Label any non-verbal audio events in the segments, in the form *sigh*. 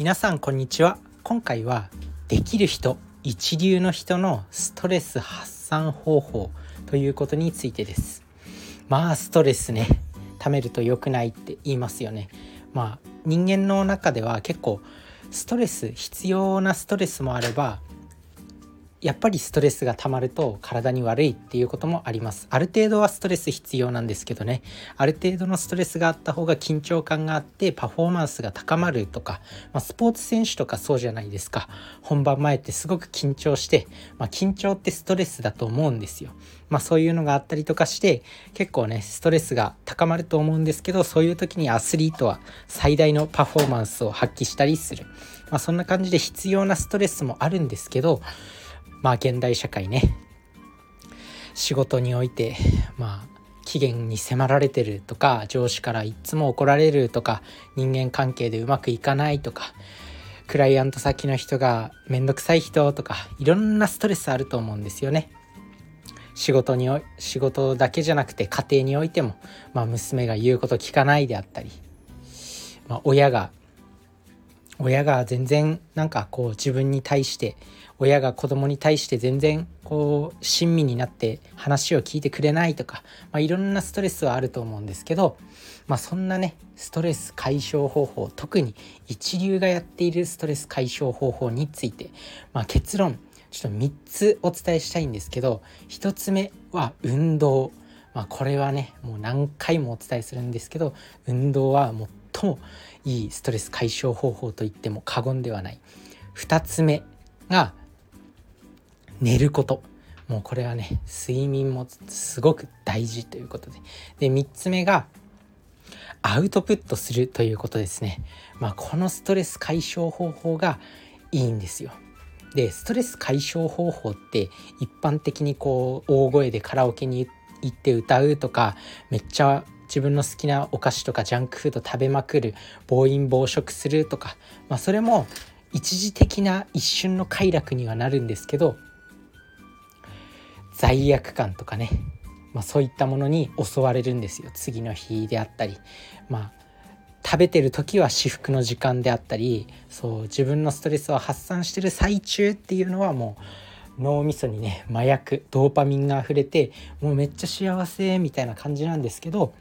皆さんこんにちは。今回はできる人一流の人のストレス発散方法ということについてです。まあストレスね貯めると良くないって言いますよね。まあ人間の中では結構ストレス必要なストレスもあればやっぱりストレスが溜まると体に悪いっていうこともあります。ある程度はストレス必要なんですけどね。ある程度のストレスがあった方が緊張感があってパフォーマンスが高まるとか、まあ、スポーツ選手とかそうじゃないですか。本番前ってすごく緊張して、まあ、緊張ってストレスだと思うんですよ。まあそういうのがあったりとかして結構ねストレスが高まると思うんですけどそういう時にアスリートは最大のパフォーマンスを発揮したりする。まあそんな感じで必要なストレスもあるんですけどまあ現代社会ね仕事においてまあ期限に迫られてるとか上司からいっつも怒られるとか人間関係でうまくいかないとかクライアント先の人がめんどくさい人とかいろんなストレスあると思うんですよね。仕事に仕事だけじゃなくて家庭においても、まあ、娘が言うこと聞かないであったり、まあ、親が親が全然なんかこう自分に対して親が子供に対して全然こう親身になって話を聞いてくれないとか、まあ、いろんなストレスはあると思うんですけど、まあ、そんなねストレス解消方法特に一流がやっているストレス解消方法について、まあ、結論ちょっと3つお伝えしたいんですけど1つ目は運動。まあ、これはねもう何回もお伝えするんですけど運動は最もいいストレス解消方法と言っても過言ではない。2つ目が寝ること。もうこれはね睡眠もすごく大事ということで。で3つ目がアウトプットするということですね。まあこのストレス解消方法がいいんですよ。でストレス解消方法って一般的にこう大声でカラオケに行って歌うとかめっちゃ自分の好きなお菓子とかジャンクフード食べまくる暴飲暴食するとか、まあ、それも一時的な一瞬の快楽にはなるんですけど罪悪感とかね、まあ、そういったものに襲われるんですよ。次の日であったりまあ食べてる時は至福の時間であったりそう自分のストレスを発散してる最中っていうのはもう脳みそにね麻薬ドーパミンが溢れてもうめっちゃ幸せみたいな感じなんですけど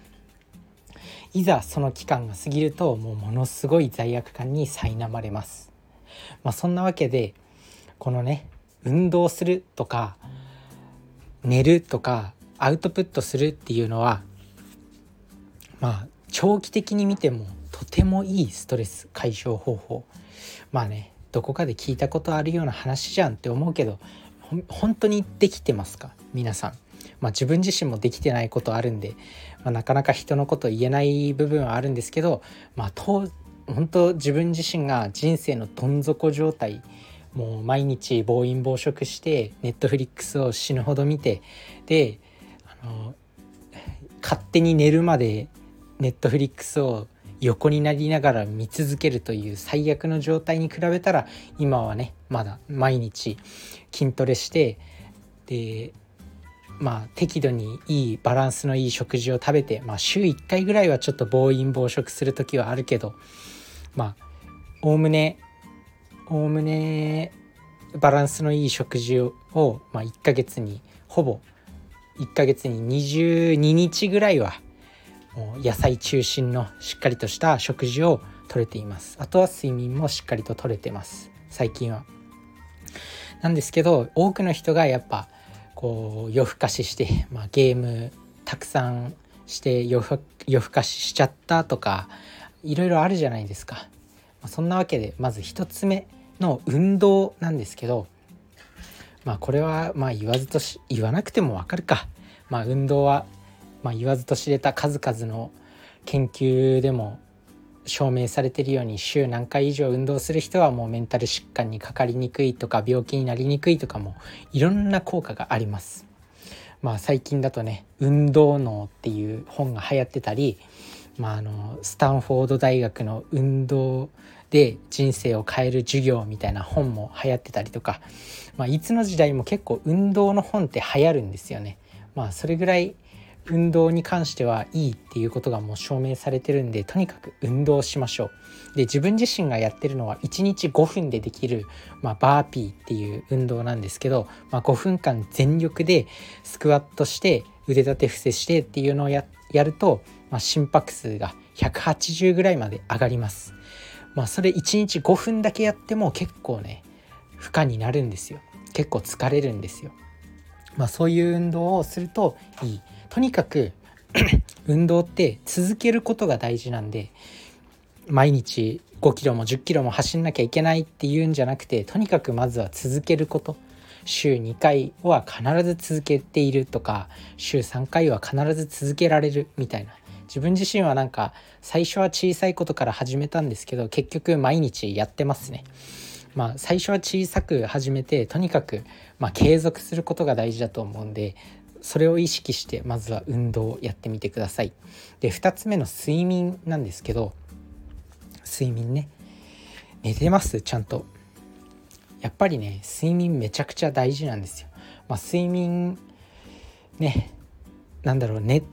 いざその期間が過ぎるともうものすごい罪悪感に苛まれます。まあ、そんなわけでこのね運動するとか寝るとかアウトプットするっていうのはまあ長期的に見てもとてもいいストレス解消方法まあねどこかで聞いたことあるような話じゃんって思うけど本当にできてますか？皆さん。まあ、自分自身もできてないことあるんで、まあ、なかなか人のこと言えない部分はあるんですけど、まあ、と本当自分自身が人生のどん底状態もう毎日暴飲暴食してネットフリックスを死ぬほど見てであの勝手に寝るまでネットフリックスを横になりながら見続けるという最悪の状態に比べたら今はねまだ毎日筋トレしてでまあ適度にいいバランスのいい食事を食べて、まあ、週1回ぐらいはちょっと暴飲暴食する時はあるけどまあおおむねおおむねバランスのいい食事を、まあ、1ヶ月にほぼ1ヶ月に22日ぐらいはもう野菜中心のしっかりとした食事をとれています。あとは睡眠もしっかりととれてます。最近は。なんですけど多くの人がやっぱこう夜更かしして、まあ、ゲームたくさんして夜更かししちゃったとかいろいろあるじゃないですか、まあ、そんなわけでまず1つ目の運動なんですけどまあこれはまあ言わずとし言わなくてもわかるか。まあ運動はま言わずと知れた数々の研究でも証明されているように週何回以上運動する人はもうメンタル疾患にかかりにくいとか病気になりにくいとかもいろんな効果があります。まあ最近だとね「運動脳」っていう本が流行ってたり、まあ、あのスタンフォード大学の運動で人生を変える授業みたいな本も流行ってたりとか、まあ、いつの時代も結構運動の本って流行るんですよね。まあ、それぐらい運動に関してはいいっていうことがもう証明されてるんでとにかく運動しましょう。で自分自身がやってるのは1日5分でできる、まあ、バーピーっていう運動なんですけど、まあ、5分間全力でスクワットして腕立て伏せしてっていうのをやると、まあ、心拍数が180ぐらいまで上がります。まあ、それ1日5分だけやっても結構ね負荷になるんですよ結構疲れるんですよ。まあ、そういう運動をするといいとにかく *clears throat* 運動って続けることが大事なんで毎日5キロも10キロも走んなきゃいけないっていうんじゃなくてとにかくまずは続けること週2回は必ず続けているとか週3回は必ず続けられるみたいな自分自身はなんか最初は小さいことから始めたんですけど結局毎日やってますね。まあ、最初は小さく始めてとにかくま継続することが大事だと思うんでそれを意識してまずは運動をやってみてください。で2つ目の睡眠なんですけど睡眠ね。寝てますちゃんと。やっぱりね睡眠めちゃくちゃ大事なんですよ、まあ、睡眠ねなんだろうね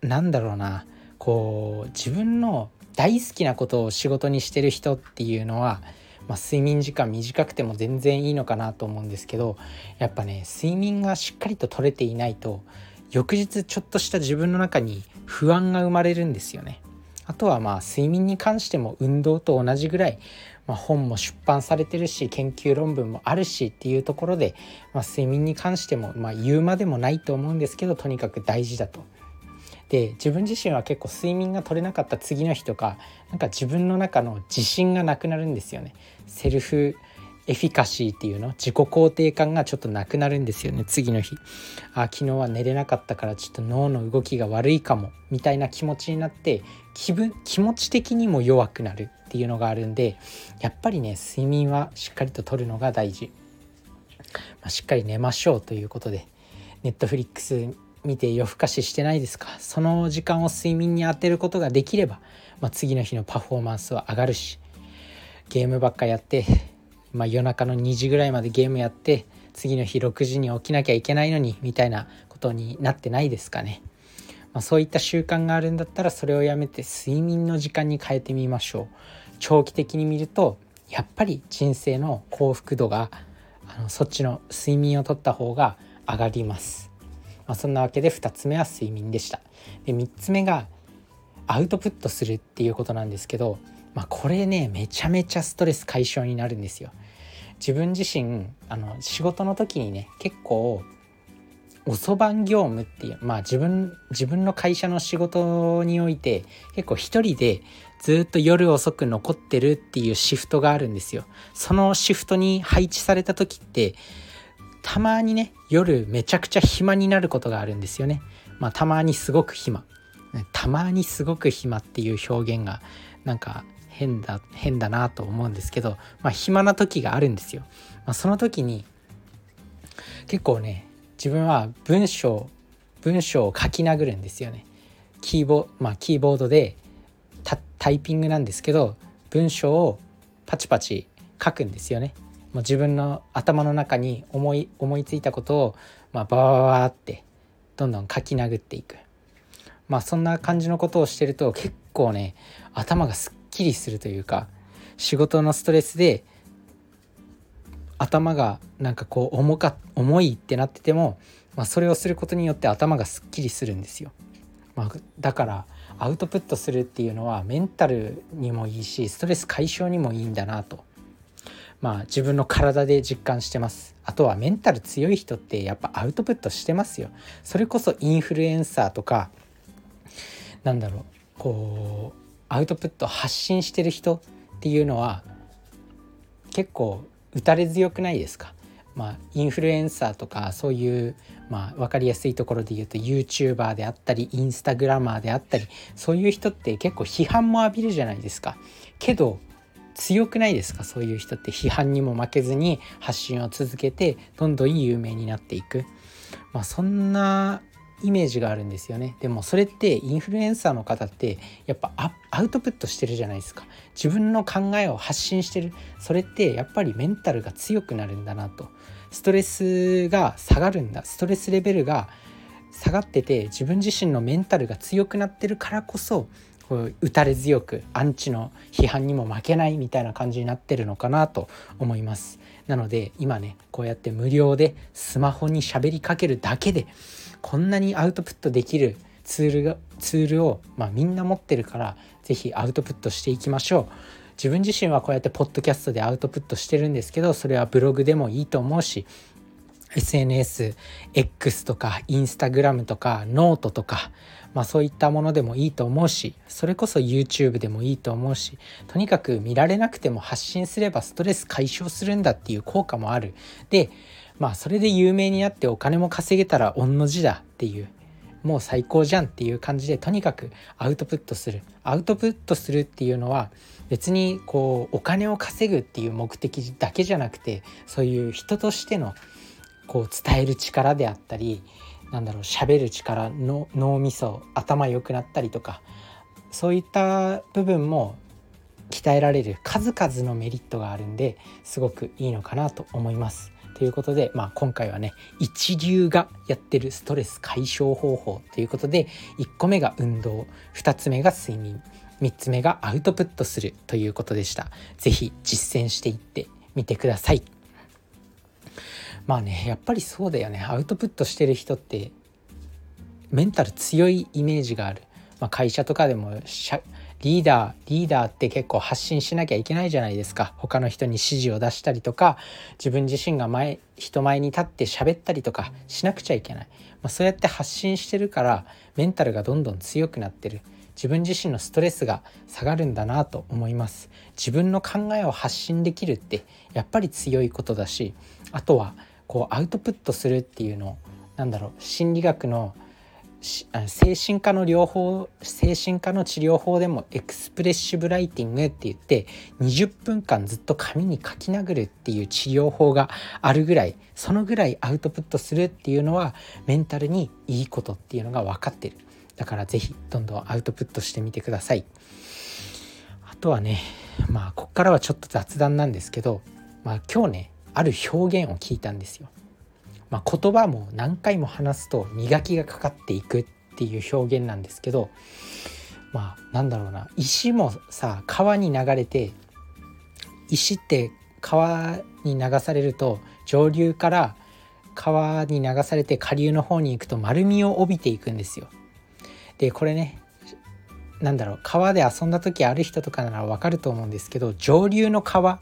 なんだろうな。こう自分の大好きなことを仕事にしてる人っていうのは、まあ、睡眠時間短くても全然いいのかなと思うんですけどやっぱね睡眠がしっかりと取れていないと翌日ちょっとした自分の中に不安が生まれるんですよね。あとはまあ睡眠に関しても運動と同じぐらい、まあ、本も出版されてるし研究論文もあるしっていうところで、まあ、睡眠に関してもまあ言うまでもないと思うんですけどとにかく大事だと。で自分自身は結構睡眠が取れなかった次の日とかなんか自分の中の自信がなくなるんですよね。セルフエフィカシーっていうの自己肯定感がちょっとなくなるんですよね次の日あ昨日は寝れなかったからちょっと脳の動きが悪いかもみたいな気持ちになって気分気持ち的にも弱くなるっていうのがあるんでやっぱりね睡眠はしっかりととるのが大事、まあ、しっかり寝ましょうということでネットフリックス見て夜更かししてないですか？その時間を睡眠に当てることができれば、まあ、次の日のパフォーマンスは上がるしゲームばっかやってまあ、夜中の2時ぐらいまでゲームやって次の日6時に起きなきゃいけないのにみたいなことになってないですかね？まあ、そういった習慣があるんだったらそれをやめて睡眠の時間に変えてみましょう。長期的に見るとやっぱり人生の幸福度があのそっちの睡眠をとった方が上がります。まあ、そんなわけで2つ目は睡眠でした。で3つ目がアウトプットするっていうことなんですけど、まあ、これねめちゃめちゃストレス解消になるんですよ。自分自身あの仕事の時にね結構遅番業務っていうまあ自分自分の会社の仕事において結構一人でずっと夜遅く残ってるっていうシフトがあるんですよ。そのシフトに配置された時ってたまにね夜めちゃくちゃ暇になることがあるんですよね。まあたまにすごく暇。たまにすごく暇っていう表現がなんか変だ変だなと思うんですけど、まあ、暇な時があるんですよ。まあ、その時に結構ね自分は文章文章を書き殴るんですよね。キーボ,、まあ、キーボードでタイピングなんですけど文章をパチパチ書くんですよね。もう自分の頭の中に思い思いついたことを、まあ、バーバーってどんどん書き殴っていく。まあそんな感じのことをしてると結構ね頭がすっきりするというか仕事のストレスで頭がなんかこう重か重いってなってても、まあ、それをすることによって頭がすっきりするんですよ。まあ、だからアウトプットするっていうのはメンタルにもいいしストレス解消にもいいんだなとまあ自分の体で実感してます。あとはメンタル強い人ってやっぱアウトプットしてますよ。それこそインフルエンサーとかなんだろうこうアウトプット発信してる人っていうのは結構打たれ強くないですか？まあ、インフルエンサーとかそういう、まあ、分かりやすいところで言うと YouTuber であったりインスタグラマーであったりそういう人って結構批判も浴びるじゃないですか。けど強くないですか？そういう人って批判にも負けずに発信を続けてどんどん有名になっていく。まあ、そんなイメージがあるんですよね。でもそれってインフルエンサーの方ってやっぱアウトプットしてるじゃないですか。自分の考えを発信してる。それってやっぱりメンタルが強くなるんだなと。ストレスが下がるんだ。ストレスレベルが下がってて自分自身のメンタルが強くなってるからこそ打たれ強くアンチの批判にも負けないみたいな感じになってるのかなと思います。なので今ねこうやって無料でスマホに喋りかけるだけでこんなにアウトプットできるツールがツールを、まあ、みんな持ってるから是非アウトプットしていきましょう。自分自身はこうやってポッドキャストでアウトプットしてるんですけどそれはブログでもいいと思うし SNSX とかインスタグラムとかノートとか、まあ、そういったものでもいいと思うしそれこそ YouTube でもいいと思うしとにかく見られなくても発信すればストレス解消するんだっていう効果もある。でまあそれで有名になってお金も稼げたら御の字だっていうもう最高じゃんっていう感じでとにかくアウトプットする。アウトプットするっていうのは別にこうお金を稼ぐっていう目的だけじゃなくてそういう人としてのこう伝える力であったりなんだろう喋る力の脳みそ頭良くなったりとかそういった部分も鍛えられる数々のメリットがあるんですごくいいのかなと思います。ということで、まあ、今回はね一流がやってるストレス解消方法ということで1個目が運動2つ目が睡眠3つ目がアウトプットするということでした。是非実践していってみてください。まあねやっぱりそうだよね。アウトプットしてる人ってメンタル強いイメージがある、まあ、会社とかでもリーダーリーダーって結構発信しなきゃいけないじゃないですか。他の人に指示を出したりとか自分自身が前人前に立って喋ったりとかしなくちゃいけない、まあ、そうやって発信してるからメンタルがどんどん強くなってる。自分自身のストレスが下がるんだなと思います。自分の考えを発信できるってやっぱり強いことだしあとはこうアウトプットするっていうのなんだろう心理学の精神科の療法精神科の治療法でもエクスプレッシブライティングって言って20分間ずっと紙に書き殴るっていう治療法があるぐらいそのぐらいアウトプットするっていうのはメンタルにいいことっていうのが分かってる。だから是非どんどんアウトプットしてみてください。あとはねまあこっからはちょっと雑談なんですけどまあ今日ねある表現を聞いたんですよ。まあ、言葉も何回も話すと磨きがかかっていくっていう表現なんですけどまあなんだろうな石もさ川に流れて石って川に流されると上流から川に流されて下流の方に行くと丸みを帯びていくんですよ。でこれねなんだろう川で遊んだ時ある人とかなら分かると思うんですけど上流の川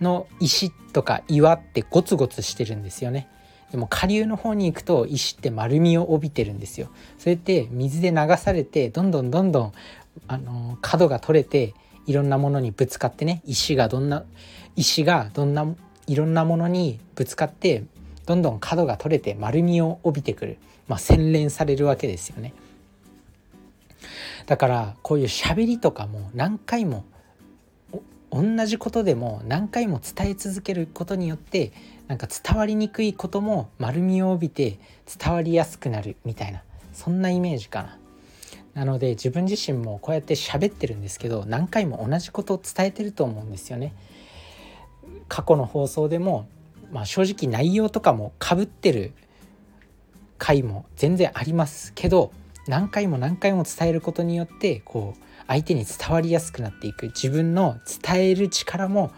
の石とか岩ってゴツゴツしてるんですよね。でも下流の方に行くと石って丸みを帯びてるんですよ。それって水で流されてどんどんどんどんあの角が取れていろんなものにぶつかってね石がどんな石がどんないろんなものにぶつかってどんどん角が取れて丸みを帯びてくる、まあ、洗練されるわけですよね。だからこういう喋りとかも何回も同じことでも何回も伝え続けることによってなんか伝わりにくいことも丸みを帯びて伝わりやすくなるみたいなそんなイメージかな。なので自分自身もこうやって喋ってるんですけど何回も同じことを伝えてると思うんですよね。過去の放送でも、まあ、正直内容とかもかぶってる回も全然ありますけど何回も何回も伝えることによってこう相手に伝わりやすくなっていく自分の伝える力も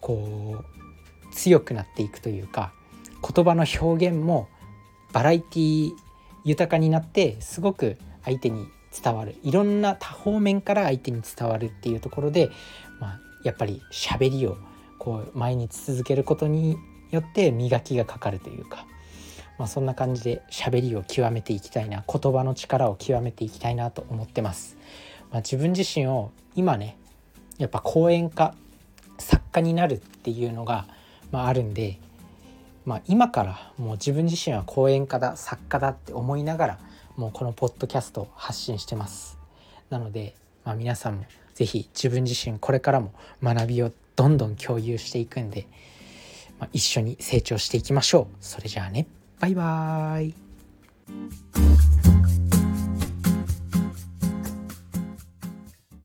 こう強くなっていくというか言葉の表現もバラエティ豊かになってすごく相手に伝わるいろんな多方面から相手に伝わるっていうところで、まあ、やっぱり喋りをこう毎日続けることによって磨きがかかるというか、まあ、そんな感じで喋りを極めていきたいな言葉の力を極めていきたいなと思ってます。まあ、自分自身を今ねやっぱ講演家作家になるっていうのが、まあ、あるんで、まあ、今からもう自分自身は講演家だ作家だって思いながらもうこのポッドキャストを発信してます。なので、まあ、皆さんも是非自分自身これからも学びをどんどん共有していくんで、まあ、一緒に成長していきましょう。それじゃあね。バイバーイ。